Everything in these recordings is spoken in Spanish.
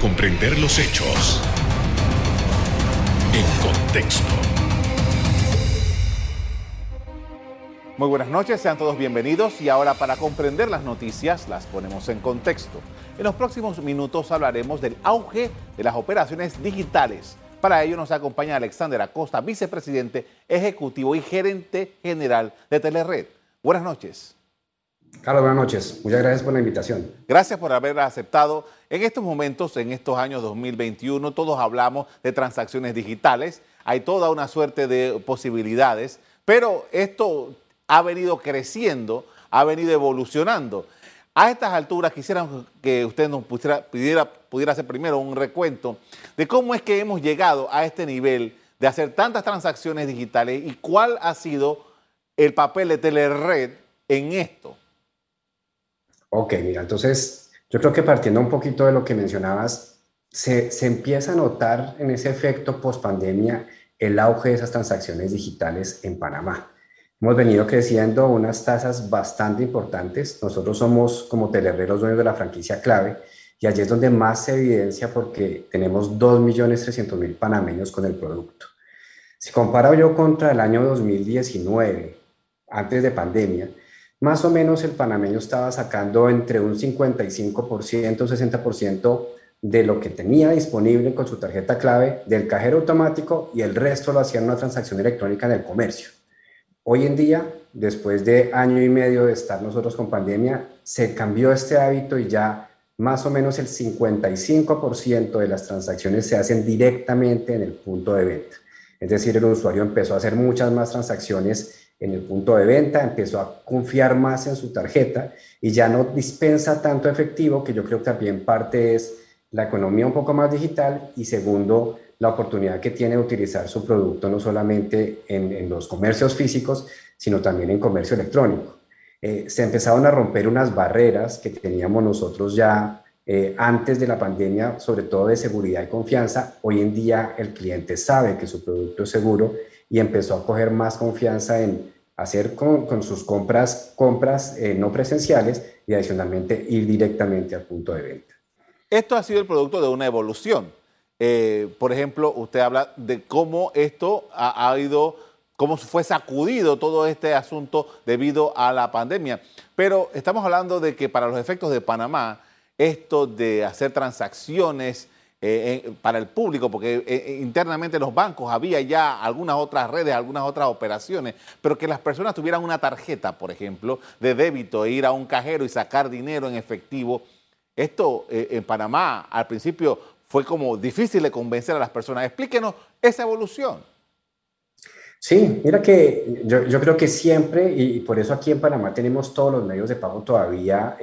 comprender los hechos en contexto. Muy buenas noches, sean todos bienvenidos y ahora para comprender las noticias las ponemos en contexto. En los próximos minutos hablaremos del auge de las operaciones digitales. Para ello nos acompaña Alexander Acosta, vicepresidente ejecutivo y gerente general de Telered. Buenas noches. Carlos, buenas noches. Muchas gracias por la invitación. Gracias por haber aceptado. En estos momentos, en estos años 2021, todos hablamos de transacciones digitales. Hay toda una suerte de posibilidades, pero esto ha venido creciendo, ha venido evolucionando. A estas alturas quisiera que usted nos pudiera, pudiera hacer primero un recuento de cómo es que hemos llegado a este nivel de hacer tantas transacciones digitales y cuál ha sido el papel de Telered en esto. Ok, mira, entonces yo creo que partiendo un poquito de lo que mencionabas, se, se empieza a notar en ese efecto post pandemia el auge de esas transacciones digitales en Panamá. Hemos venido creciendo unas tasas bastante importantes. Nosotros somos como Telered los dueños de la franquicia clave y allí es donde más se evidencia porque tenemos 2.300.000 panameños con el producto. Si comparo yo contra el año 2019, antes de pandemia, más o menos el panameño estaba sacando entre un 55%, 60% de lo que tenía disponible con su tarjeta clave del cajero automático y el resto lo hacía en una transacción electrónica en el comercio. Hoy en día, después de año y medio de estar nosotros con pandemia, se cambió este hábito y ya más o menos el 55% de las transacciones se hacen directamente en el punto de venta. Es decir, el usuario empezó a hacer muchas más transacciones en el punto de venta, empezó a confiar más en su tarjeta y ya no dispensa tanto efectivo, que yo creo que también parte es la economía un poco más digital y segundo, la oportunidad que tiene de utilizar su producto no solamente en, los comercios físicos, sino también en comercio electrónico. Eh, se empezaron a romper unas barreras que teníamos nosotros ya eh, antes de la pandemia, sobre todo de seguridad y confianza. Hoy en día el cliente sabe que su producto es seguro y empezó a coger más confianza en hacer con, sus compras, compras eh, no presenciales y adicionalmente ir directamente al punto de venta. Esto ha sido el producto de una evolución. Eh, por ejemplo, usted habla de cómo esto ha, ha, ido, cómo fue sacudido todo este asunto debido a la pandemia. Pero estamos hablando de que para los efectos de Panamá, esto de hacer transacciones eh, para el público, porque eh, eh, internamente los bancos había ya algunas otras redes, algunas otras operaciones, pero que las personas tuvieran una tarjeta, por ejemplo, de débito, e ir a un cajero y sacar dinero en efectivo. Esto en Panamá al principio fue como difícil de convencer a las personas. Explíquenos esa evolución. Sí, mira que yo, creo que siempre, y por eso aquí en Panamá tenemos todos los medios de pago todavía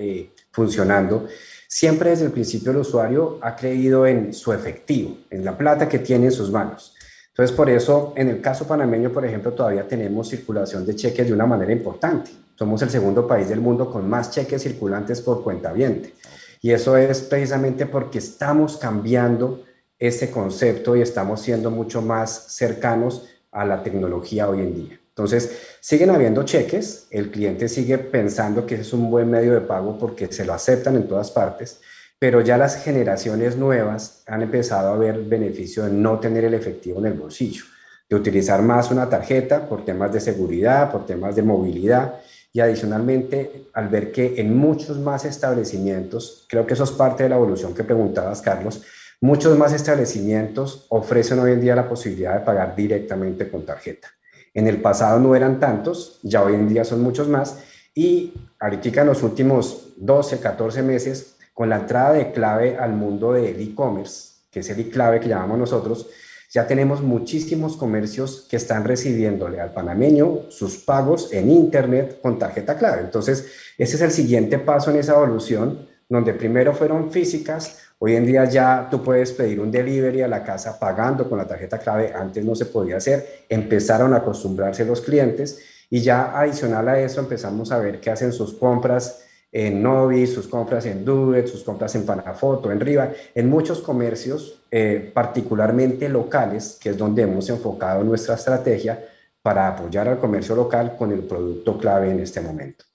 funcionando, Siempre desde el principio el usuario ha creído en su efectivo, en la plata que tiene en sus manos. Entonces, por eso, en el caso panameño, por ejemplo, todavía tenemos circulación de cheques de una manera importante. Somos el segundo país del mundo con más cheques circulantes por cuenta viente. Y eso es precisamente porque estamos cambiando ese concepto y estamos siendo mucho más cercanos a la tecnología hoy en día. Entonces, siguen habiendo cheques, el cliente sigue pensando que es un buen medio de pago porque se lo aceptan en todas partes, pero ya las generaciones nuevas han empezado a ver el beneficio de no tener el efectivo en el bolsillo, de utilizar más una tarjeta por temas de seguridad, por temas de movilidad y adicionalmente al ver que en muchos más establecimientos, creo que eso es parte de la evolución que preguntabas, Carlos, muchos más establecimientos ofrecen hoy en día la posibilidad de pagar directamente con tarjeta. En el pasado no eran tantos, ya hoy en día son muchos más. Y ahorita en los últimos 12, 14 meses, con la entrada de clave al mundo del e-commerce, que es el e-clave que llamamos nosotros, ya tenemos muchísimos comercios que están recibiéndole al panameño sus pagos en Internet con tarjeta clave. Entonces, ese es el siguiente paso en esa evolución, donde primero fueron físicas, Hoy en día ya tú puedes pedir un delivery a la casa pagando con la tarjeta clave, antes no se podía hacer, empezaron a acostumbrarse los clientes y ya adicional a eso empezamos a ver que hacen sus compras en Novi, sus compras en Duet, sus compras en Panafoto, en Riva, en muchos comercios, eh, particularmente locales, que es donde hemos enfocado nuestra estrategia para apoyar al comercio local con el producto clave en este momento.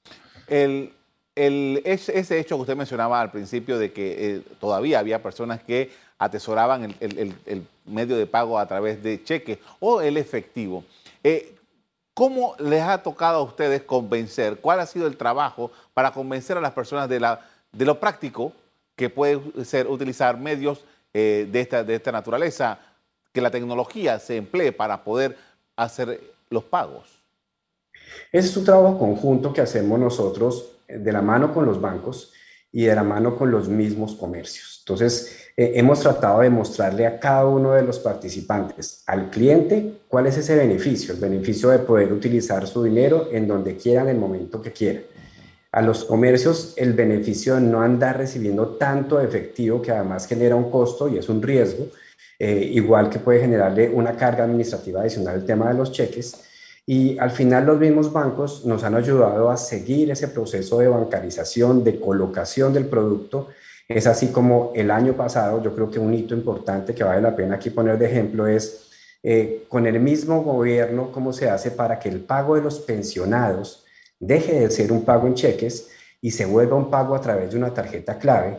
El ese, hecho que usted mencionaba al principio de que eh, todavía había personas que atesoraban el, medio de pago a través de cheques o el efectivo. Eh, ¿Cómo les ha tocado a ustedes convencer? ¿Cuál ha sido el trabajo para convencer a las personas de, lo práctico que puede ser utilizar medios eh, de, esta, de esta naturaleza, que la tecnología se emplee para poder hacer los pagos? Ese es un trabajo conjunto que hacemos nosotros de la mano con los bancos y de la mano con los mismos comercios. Entonces, eh, hemos tratado de mostrarle a cada uno de los participantes, al cliente, cuál es ese beneficio, el beneficio de poder utilizar su dinero en donde quiera, en el momento que quiera. A los comercios, el beneficio de no andar recibiendo tanto efectivo, que además genera un costo y es un riesgo, eh, igual que puede generarle una carga administrativa adicional el tema de los cheques. Y al final los mismos bancos nos han ayudado a seguir ese proceso de bancarización, de colocación del producto. Es así como el año pasado, yo creo que un hito importante que vale la pena aquí poner de ejemplo es eh, con el mismo gobierno cómo se hace para que el pago de los pensionados deje de ser un pago en cheques y se vuelva un pago a través de una tarjeta clave,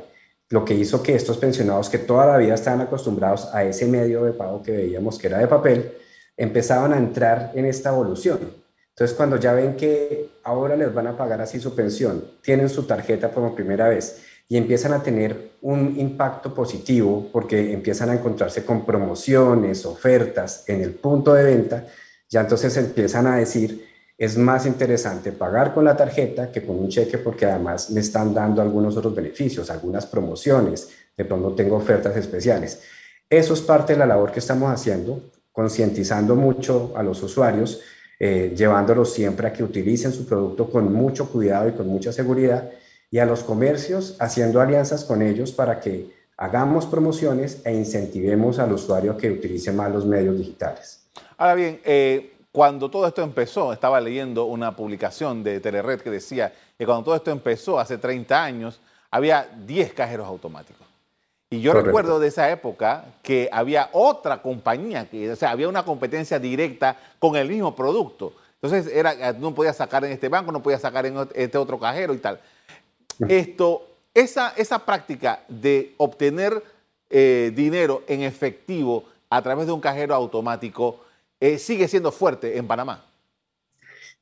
lo que hizo que estos pensionados que toda la vida estaban acostumbrados a ese medio de pago que veíamos que era de papel, empezaban a entrar en esta evolución. Entonces, cuando ya ven que ahora les van a pagar así su pensión, tienen su tarjeta por primera vez y empiezan a tener un impacto positivo porque empiezan a encontrarse con promociones, ofertas en el punto de venta, ya entonces empiezan a decir, es más interesante pagar con la tarjeta que con un cheque porque además me están dando algunos otros beneficios, algunas promociones, de pronto tengo ofertas especiales. Eso es parte de la labor que estamos haciendo, concientizando mucho a los usuarios, eh, llevándolos siempre a que utilicen su producto con mucho cuidado y con mucha seguridad y a los comercios haciendo alianzas con ellos para que hagamos promociones e incentivemos al usuario que utilice más los medios digitales. Ahora bien, eh, cuando todo esto empezó, estaba leyendo una publicación de Telered que decía que cuando todo esto empezó hace 30 años, había 10 cajeros automáticos. Y yo recuerdo de esa época que había otra compañía, que, o sea, había una competencia directa con el mismo producto. Entonces, era, no podía sacar en este banco, no podía sacar en este otro cajero y tal. Esto, esa, esa práctica de obtener eh, dinero en efectivo a través de un cajero automático eh, sigue siendo fuerte en Panamá.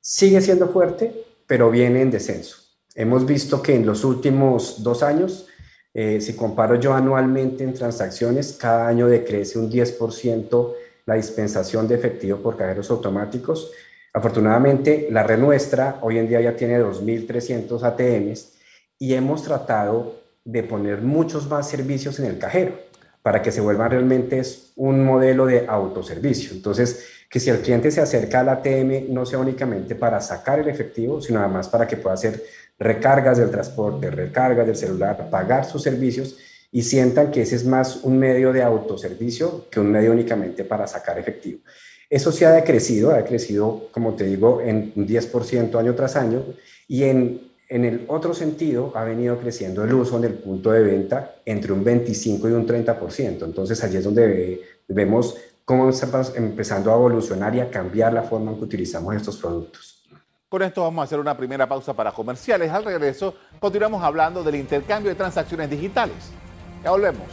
Sigue siendo fuerte, pero viene en descenso. Hemos visto que en los últimos dos años, eh, si comparo yo anualmente en transacciones, cada año decrece un 10% la dispensación de efectivo por cajeros automáticos. Afortunadamente, la red nuestra hoy en día ya tiene 2.300 ATMs y hemos tratado de poner muchos más servicios en el cajero para que se vuelva realmente un modelo de autoservicio. Entonces, que si el cliente se acerca al ATM no sea únicamente para sacar el efectivo, sino además para que pueda hacer recargas del transporte, recargas del celular, pagar sus servicios y sientan que ese es más un medio de autoservicio que un medio únicamente para sacar efectivo. Eso sí ha decrecido, ha crecido, como te digo, en un 10% año tras año y en en el otro sentido, ha venido creciendo el uso en el punto de venta entre un 25 y un 30%. Entonces, allí es donde vemos cómo estamos empezando a evolucionar y a cambiar la forma en que utilizamos estos productos. Con esto vamos a hacer una primera pausa para comerciales. Al regreso, continuamos hablando del intercambio de transacciones digitales. Ya volvemos.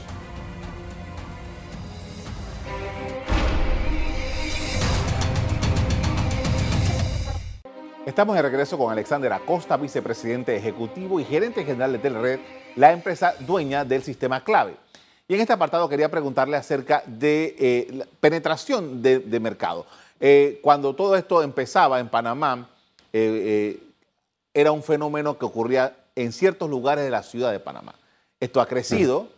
Estamos de regreso con Alexander Acosta, vicepresidente ejecutivo y gerente general de Telered, la empresa dueña del sistema clave. Y en este apartado quería preguntarle acerca de eh, penetración de, mercado. Eh, cuando todo esto empezaba en Panamá, eh, era un fenómeno que ocurría en ciertos lugares de la ciudad de Panamá. Esto ha crecido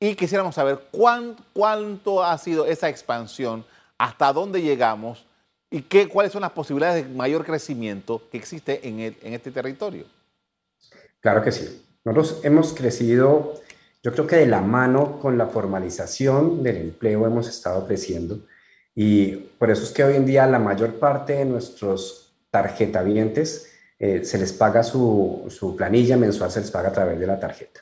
y quisiéramos saber cuánto ha sido esa expansión, hasta dónde llegamos ¿Y qué, cuáles son las posibilidades de mayor crecimiento que existe en, en este territorio? Claro que sí. Nosotros hemos crecido, yo creo que de la mano con la formalización del empleo hemos estado creciendo y por eso es que hoy en día la mayor parte de nuestros tarjetavientes eh, se les paga su, su, planilla mensual, se les paga a través de la tarjeta.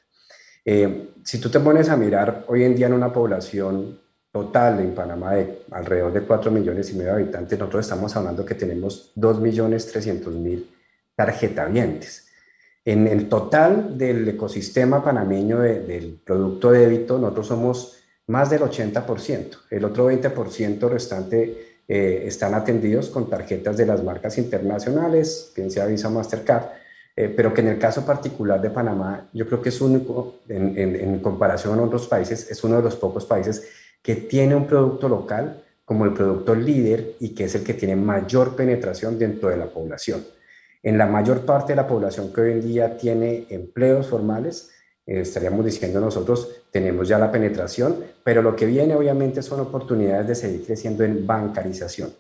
Eh, si tú te pones a mirar hoy en día en una población total en Panamá de alrededor de 4 millones y medio de habitantes, nosotros estamos hablando que tenemos 2 millones 300 mil tarjetavientes. En el total del ecosistema panameño del producto débito, nosotros somos más del 80%. El otro 20% restante eh, están atendidos con tarjetas de las marcas internacionales, bien sea Visa Mastercard, eh, pero que en el caso particular de Panamá, yo creo que es único, en, en comparación a otros países, es uno de los pocos países que tiene un producto local como el producto líder y que es el que tiene mayor penetración dentro de la población. En la mayor parte de la población que hoy en día tiene empleos formales, estaríamos diciendo nosotros, tenemos ya la penetración, pero lo que viene obviamente son oportunidades de seguir creciendo en bancarización.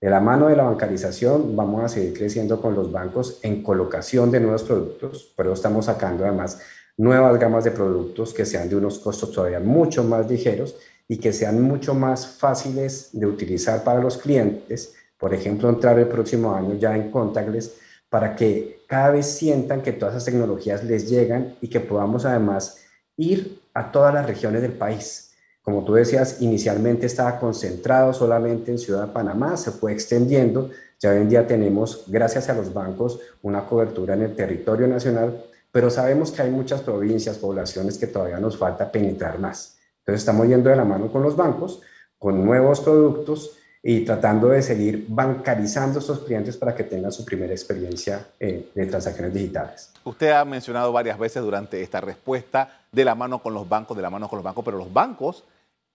De la mano de la bancarización vamos a seguir creciendo con los bancos en colocación de nuevos productos, pero estamos sacando además nuevas gamas de productos que sean de unos costos todavía mucho más ligeros y que sean mucho más fáciles de utilizar para los clientes. Por ejemplo, entrar el próximo año ya en contactless para que cada vez sientan que todas esas tecnologías les llegan y que podamos además ir a todas las regiones del país. Como tú decías, inicialmente estaba concentrado solamente en Ciudad de Panamá, se fue extendiendo. Ya hoy en día tenemos, gracias a los bancos, una cobertura en el territorio nacional, pero sabemos que hay muchas provincias, poblaciones que todavía nos falta penetrar más. Entonces estamos yendo de la mano con los bancos, con nuevos productos y tratando de seguir bancarizando a estos clientes para que tengan su primera experiencia eh, de transacciones digitales. Usted ha mencionado varias veces durante esta respuesta de la mano con los bancos, de la mano con los bancos, pero los bancos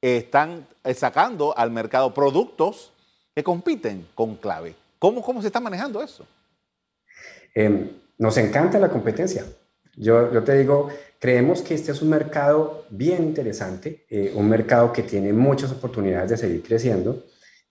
están sacando al mercado productos que compiten con clave. ¿Cómo, cómo se está manejando eso? Em, nos encanta la competencia. Yo, yo te digo, creemos que este es un mercado bien interesante, eh, un mercado que tiene muchas oportunidades de seguir creciendo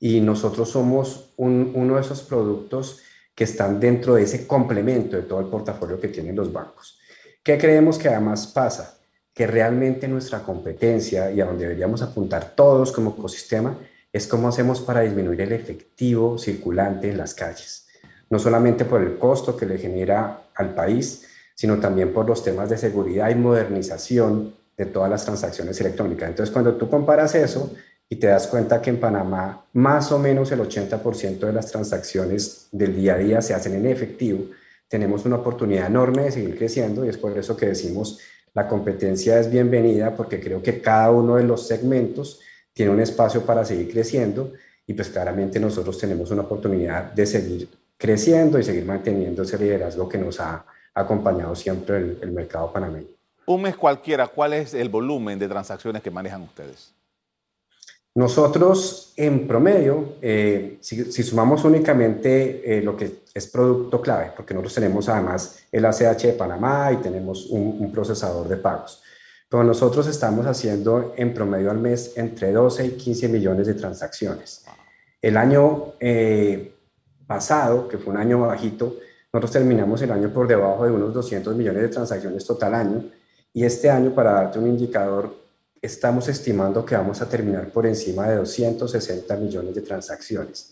y nosotros somos uno de esos productos que están dentro de ese complemento de todo el portafolio que tienen los bancos. ¿Qué creemos que además pasa? Que realmente nuestra competencia y a donde deberíamos apuntar todos como ecosistema es cómo hacemos para disminuir el efectivo circulante en las calles. No solamente por el costo que le genera al país, sino también por los temas de seguridad y modernización de todas las transacciones electrónicas. Entonces, cuando tú comparas eso, y te das cuenta que en Panamá más o menos el 80% de las transacciones del día a día se hacen en efectivo. Tenemos una oportunidad enorme de seguir creciendo y es por eso que decimos la competencia es bienvenida porque creo que cada uno de los segmentos tiene un espacio para seguir creciendo y pues claramente nosotros tenemos una oportunidad de seguir creciendo y seguir manteniendo ese liderazgo que nos ha acompañado siempre el, el mercado panameño. Un mes cualquiera, ¿cuál es el volumen de transacciones que manejan ustedes? Nosotros, en promedio, eh, si, sumamos únicamente eh, lo que es producto clave, porque nosotros tenemos además el ACH de Panamá y tenemos un, procesador de pagos, pero nosotros estamos haciendo en promedio al mes entre 12 y 15 millones de transacciones. El año eh, pasado, que fue un año bajito, nosotros terminamos el año por debajo de unos 200 millones de transacciones total año, y este año, para darte un indicador, estamos estimando que vamos a terminar por encima de 260 millones de transacciones.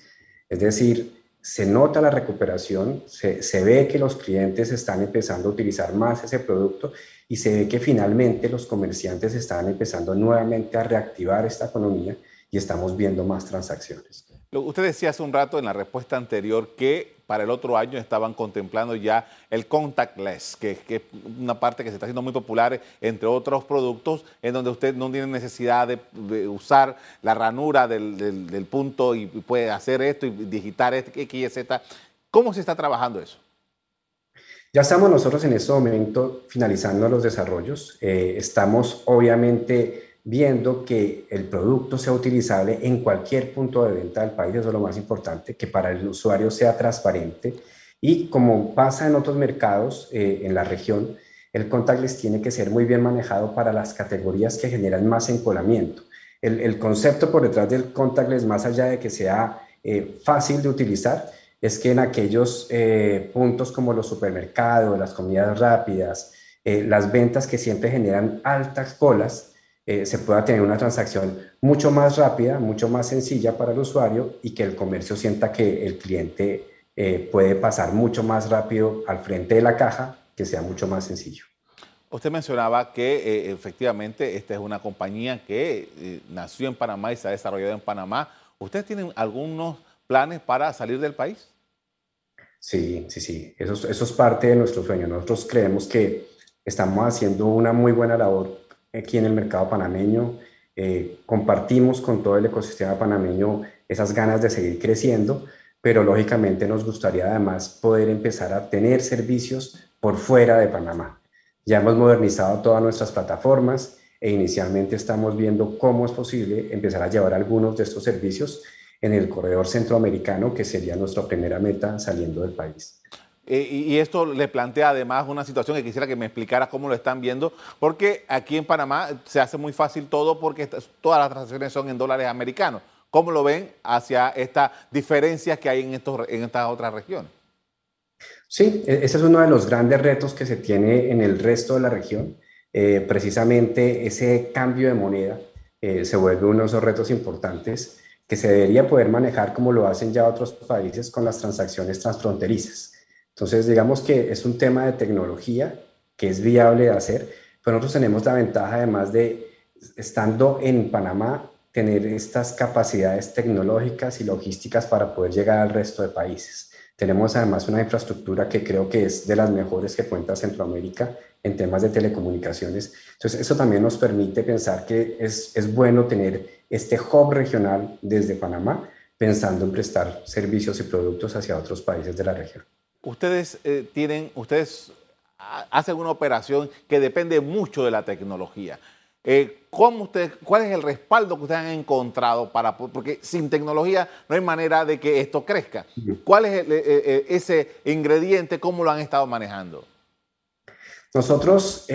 Es decir, se nota la recuperación, se, ve que los clientes están empezando a utilizar más ese producto y se ve que finalmente los comerciantes están empezando nuevamente a reactivar esta economía y estamos viendo más transacciones. Usted decía hace un rato en la respuesta anterior que para el otro año estaban contemplando ya el contactless, que, es una parte que se está haciendo muy popular entre otros productos, en donde usted no tiene necesidad de, usar la ranura del, punto y puede hacer esto y digitar este, X, y Z. ¿Cómo se está trabajando eso? Ya estamos nosotros en este momento finalizando los desarrollos. Eh, estamos obviamente viendo que el producto sea utilizable en cualquier punto de venta del país, eso es lo más importante, que para el usuario sea transparente y como pasa en otros mercados eh, en la región, el contactless tiene que ser muy bien manejado para las categorías que generan más encolamiento. El, concepto por detrás del contactless, más allá de que sea eh, fácil de utilizar, es que en aquellos eh, puntos como los supermercados, las comidas rápidas, las ventas que siempre generan altas colas, eh, se pueda tener una transacción mucho más rápida, mucho más sencilla para el usuario y que el comercio sienta que el cliente eh, puede pasar mucho más rápido al frente de la caja, que sea mucho más sencillo. Usted mencionaba que eh, efectivamente esta es una compañía que nació en Panamá y se ha desarrollado en Panamá. ¿Ustedes tienen algunos planes para salir del país? Sí, sí, sí, eso, eso es parte de nuestro sueño. Nosotros creemos que estamos haciendo una muy buena labor aquí en el mercado panameño. Eh, compartimos con todo el ecosistema panameño esas ganas de seguir creciendo, pero lógicamente nos gustaría además poder empezar a tener servicios por fuera de Panamá. Ya hemos modernizado todas nuestras plataformas e inicialmente estamos viendo cómo es posible empezar a llevar algunos de estos servicios en el corredor centroamericano, que sería nuestra primera meta saliendo del país. Eh, y esto le plantea además una situación que quisiera que me explicara cómo lo están viendo, porque aquí en Panamá se hace muy fácil todo porque todas las transacciones son en dólares americanos. ¿Cómo lo ven hacia estas diferencias que hay en, estos, en estas otras regiones? Sí, e-, ese es uno de los grandes retos que se tiene en el resto de la región. Eh, precisamente ese cambio de moneda eh, se vuelve uno de esos retos importantes que se debería poder manejar como lo hacen ya otros países con las transacciones transfronterizas. Entonces, digamos que es un tema de tecnología que es viable de hacer, pero nosotros tenemos la ventaja además de, estando en Panamá, tener estas capacidades tecnológicas y logísticas para poder llegar al resto de países. Tenemos además una infraestructura que creo que es de las mejores que cuenta Centroamérica en temas de telecomunicaciones. Entonces, eso también nos permite pensar que es, es bueno tener este hub regional desde Panamá, pensando en prestar servicios y productos hacia otros países de la región. Ustedes eh, tienen, ustedes hacen una operación que depende mucho de la tecnología. Eh, ¿cómo ustedes, ¿Cuál es el respaldo que ustedes han encontrado para, porque sin tecnología no hay manera de que esto crezca? ¿Cuál es eh, ese ingrediente? ¿Cómo lo han estado manejando? Nosotros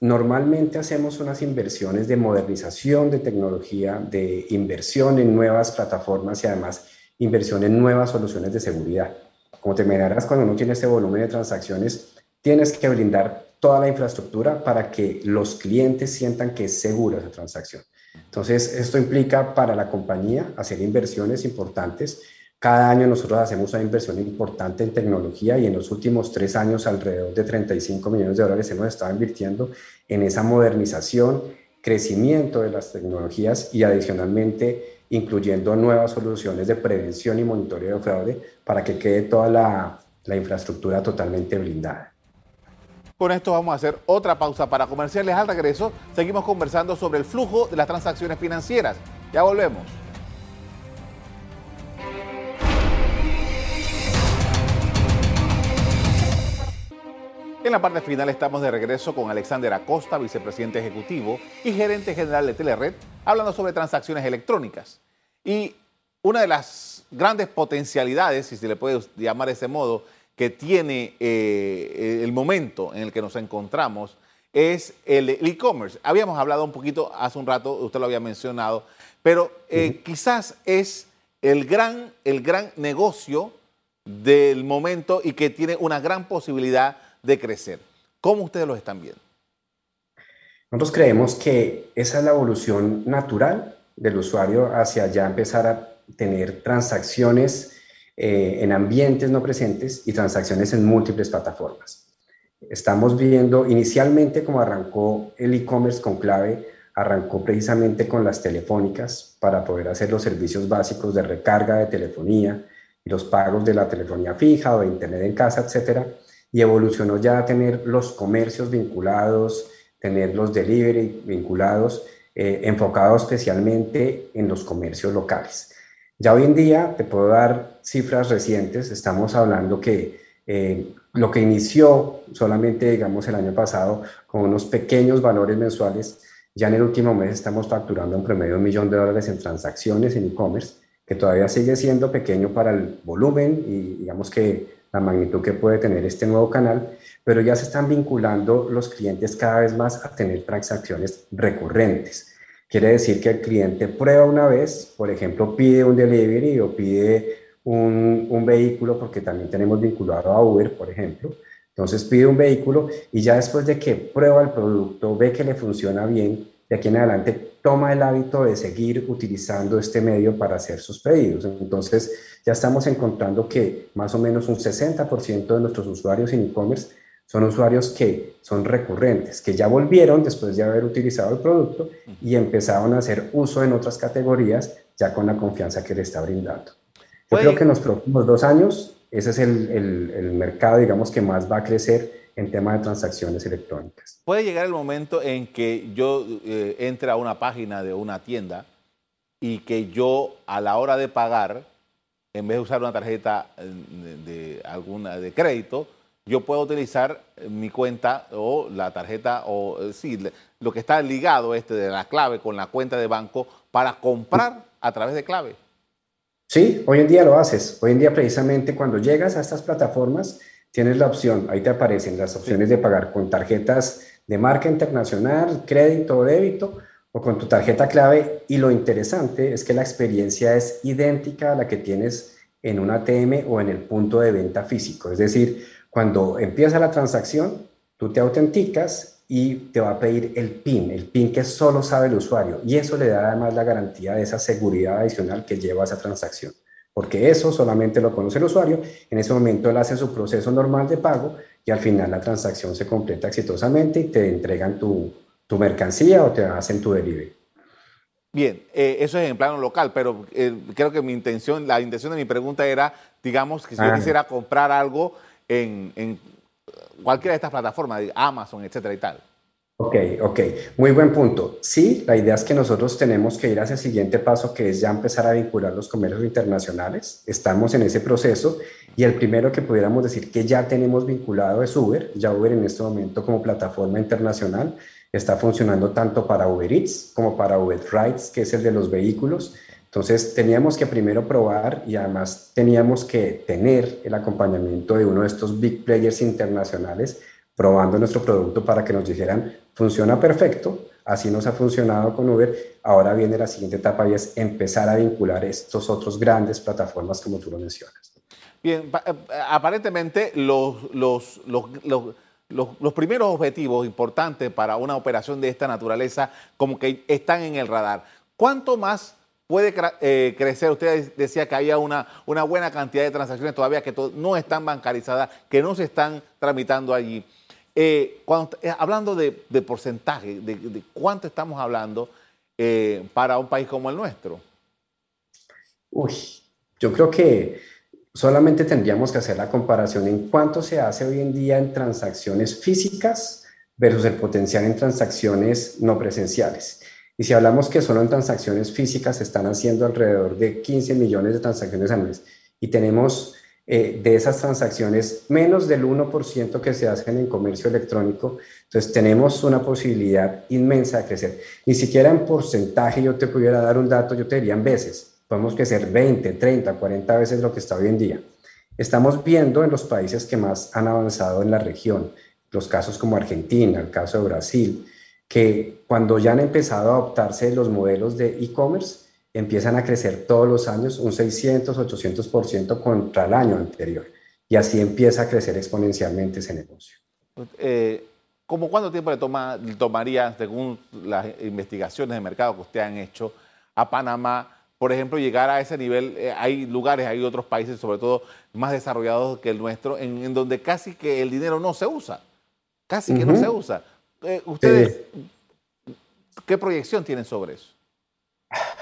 Normalmente hacemos unas inversiones de modernización de tecnología, de inversión en nuevas plataformas y además inversión en nuevas soluciones de seguridad. Como te imaginarás, cuando uno tiene este volumen de transacciones, tienes que brindar toda la infraestructura para que los clientes sientan que es segura esa transacción. Entonces, esto implica para la compañía hacer inversiones importantes cada año nosotros hacemos una inversión importante en tecnología y en los últimos tres años alrededor de 35 millones de dólares hemos estado invirtiendo en esa modernización, crecimiento de las tecnologías y adicionalmente incluyendo nuevas soluciones de prevención y monitoreo de fraude para que quede toda la, la infraestructura totalmente blindada. Con esto vamos a hacer otra pausa para comerciales al regreso. Seguimos conversando sobre el flujo de las transacciones financieras. Ya volvemos. En la parte final estamos de regreso con Alexander Acosta, vicepresidente ejecutivo y gerente general de Telered, hablando sobre transacciones electrónicas. Y una de las grandes potencialidades, si se le puede llamar de ese modo, que tiene eh, el momento en el que nos encontramos es el e-commerce. Habíamos hablado un poquito hace un rato, usted lo había mencionado, pero eh, quizás es el gran, el gran negocio del momento y que tiene una gran posibilidad de crecer. ¿Cómo ustedes lo están viendo? Nosotros creemos que esa es la evolución natural del usuario hacia ya empezar a tener transacciones eh, en ambientes no presentes y transacciones en múltiples plataformas. Estamos viendo inicialmente como arrancó el e-commerce con clave, arrancó precisamente con las telefónicas para poder hacer los servicios básicos de recarga de telefonía y los pagos de la telefonía fija o de internet en casa, etcétera y evolucionó ya a tener los comercios vinculados, tener los delivery vinculados, eh, enfocados especialmente en los comercios locales. Ya hoy en día te puedo dar cifras recientes, estamos hablando que eh, lo que inició solamente, digamos, el año pasado con unos pequeños valores mensuales, ya en el último mes estamos facturando en promedio un millón de dólares en transacciones en e-commerce, que todavía sigue siendo pequeño para el volumen y digamos que la magnitud que puede tener este nuevo canal, pero ya se están vinculando los clientes cada vez más a tener transacciones recurrentes. Quiere decir que el cliente prueba una vez, por ejemplo, pide un delivery o pide un, un vehículo, porque también tenemos vinculado a Uber, por ejemplo. Entonces pide un vehículo y ya después de que prueba el producto, ve que le funciona bien, de aquí en adelante toma el hábito de seguir utilizando este medio para hacer sus pedidos. Entonces, ya estamos encontrando que más o menos un 60% de nuestros usuarios en e-commerce son usuarios que son recurrentes, que ya volvieron después de haber utilizado el producto y empezaron a hacer uso en otras categorías ya con la confianza que le está brindando. Yo creo que en los próximos dos años Ese es el, mercado, digamos, que más va a crecer en tema de transacciones electrónicas. Puede llegar el momento en que yo eh, entre a una página de una tienda y que yo a la hora de pagar, en vez de usar una tarjeta eh, de, alguna de crédito, yo puedo utilizar mi cuenta o la tarjeta o sí, lo que está ligado este de la clave con la cuenta de banco para comprar a través de clave. Sí, hoy en día lo haces. Hoy en día precisamente cuando llegas a estas plataformas tienes la opción, ahí te aparecen las opciones de pagar con tarjetas de marca internacional, crédito o débito o con tu tarjeta clave y lo interesante es que la experiencia es idéntica a la que tienes en un ATM o en el punto de venta físico. Es decir, cuando empieza la transacción, tú te autenticas y te va a pedir el PIN, el PIN que solo sabe el usuario. Y eso le da además la garantía de esa seguridad adicional que lleva a esa transacción. Porque eso solamente lo conoce el usuario. En ese momento él hace su proceso normal de pago y al final la transacción se completa exitosamente y te entregan tu, tu mercancía o te hacen tu delivery. Bien, eh, eso es en plano local, pero eh, creo que mi intención, la intención de mi pregunta era, digamos, que si yo quisiera comprar algo en, en cualquiera de estas plataformas, Amazon, etcétera y tal. Ok, ok, muy buen punto. Sí, la idea es que nosotros tenemos que ir hacia el siguiente paso, que es ya empezar a vincular los comercios internacionales. Estamos en ese proceso y el primero que pudiéramos decir que ya tenemos vinculado es Uber. Ya Uber en este momento como plataforma internacional está funcionando tanto para Uber Eats como para Uber Rides, que es el de los vehículos. Entonces teníamos que primero probar y además teníamos que tener el acompañamiento de uno de estos big players internacionales probando nuestro producto para que nos dijeran, funciona perfecto, así nos ha funcionado con Uber, ahora viene la siguiente etapa y es empezar a vincular estos otros grandes plataformas como tú lo mencionas. Bien, eh, aparentemente los, los, los, los, primeros objetivos importantes para una operación de esta naturaleza como que están en el radar. ¿Cuánto más puede eh, crecer. Usted decía que había una, una buena cantidad de transacciones todavía que no están bancarizadas, que no se están tramitando allí. Eh, cuando, eh, hablando de, porcentaje, de, cuánto estamos hablando para un país como el nuestro. Uy, yo creo que solamente tendríamos que hacer la comparación en cuánto se hace hoy en día en transacciones físicas versus el potencial en transacciones no presenciales. Y si hablamos que solo en transacciones físicas se están haciendo alrededor de 15 millones de transacciones al mes y tenemos eh, de esas transacciones menos del 1% que se hacen en comercio electrónico, entonces tenemos una posibilidad inmensa de crecer. Ni siquiera en porcentaje yo te pudiera dar un dato, yo te diría en veces. Podemos crecer 20, 30, 40 veces lo que está hoy en día. Estamos viendo en los países que más han avanzado en la región, los casos como Argentina, el caso de Brasil, que cuando ya han empezado a adoptarse los modelos de e-commerce, empiezan a crecer todos los años un 600, 800% contra el año anterior. Y así empieza a crecer exponencialmente ese negocio. Eh, ¿Cómo cuánto tiempo le, toma, tomaría, según las investigaciones de mercado que usted han hecho, a Panamá, por ejemplo, llegar a ese nivel? Eh, hay lugares, hay otros países, sobre todo más desarrollados que el nuestro, en, donde casi que el dinero no se usa. Casi que no se usa. Eh, ¿Ustedes qué proyección tienen sobre eso?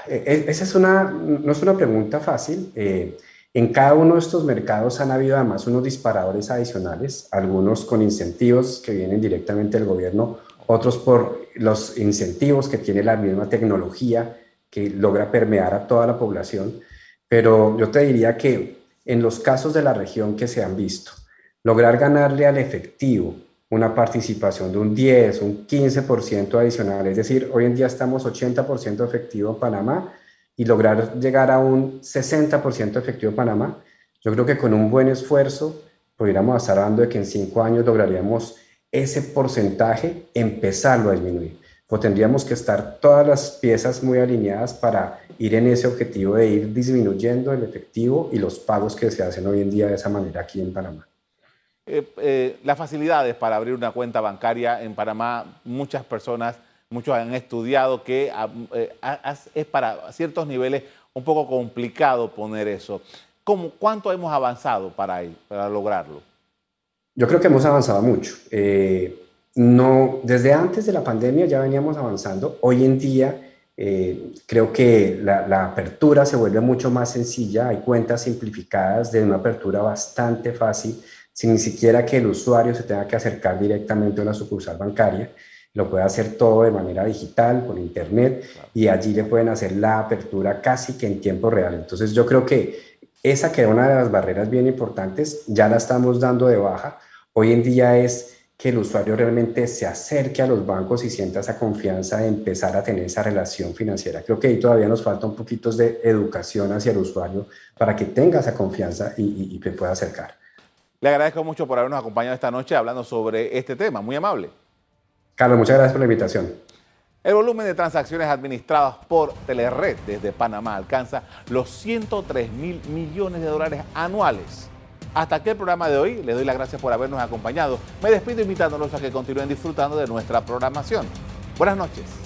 Eh, eh, esa es una, no es una pregunta fácil. en cada uno de estos mercados han habido además unos disparadores adicionales, algunos con incentivos que vienen directamente del gobierno, otros por los incentivos que tiene la misma tecnología que logra permear a toda la población. Pero yo te diría que en los casos de la región que se han visto, lograr ganarle al efectivo una participación de un 10, un 15% adicional. Es decir, hoy en día estamos 80% efectivo en Panamá y lograr llegar a un 60% efectivo en Panamá, yo creo que con un buen esfuerzo podríamos estar hablando de que en cinco años lograríamos ese porcentaje empezarlo a disminuir. O tendríamos que estar todas las piezas muy alineadas para ir en ese objetivo de ir disminuyendo el efectivo y los pagos que se hacen hoy en día de esa manera aquí en Panamá. Eh, eh, las facilidades para abrir una cuenta bancaria en Panamá, muchas personas, muchos han estudiado que eh, es para ciertos niveles un poco complicado poner eso. ¿Cómo, ¿Cuánto hemos avanzado para, para lograrlo? Yo creo que hemos avanzado mucho. no, desde antes de la pandemia ya veníamos avanzando. Hoy en día Eh, creo que la, la, apertura se vuelve mucho más sencilla, hay cuentas simplificadas de una apertura bastante fácil, sin ni siquiera que el usuario se tenga que acercar directamente a una sucursal bancaria, lo puede hacer todo de manera digital, por internet, y allí le pueden hacer la apertura casi que en tiempo real. Entonces yo creo que esa que era una de las barreras bien importantes, ya la estamos dando de baja. Hoy en día es que el usuario realmente se acerque a los bancos y sienta esa confianza de empezar a tener esa relación financiera. Creo que ahí todavía nos falta un poquito de educación hacia el usuario para que tenga esa confianza y, y, pueda acercar. Le agradezco mucho por habernos acompañado esta noche hablando sobre este tema. Muy amable. Carlos, muchas gracias por la invitación. El volumen de transacciones administradas por Telered desde Panamá alcanza los 103 mil millones de dólares anuales hasta aquí el programa de hoy. Les doy las gracias por habernos acompañado. Me despido invitándolos a que continúen disfrutando de nuestra programación. Buenas noches.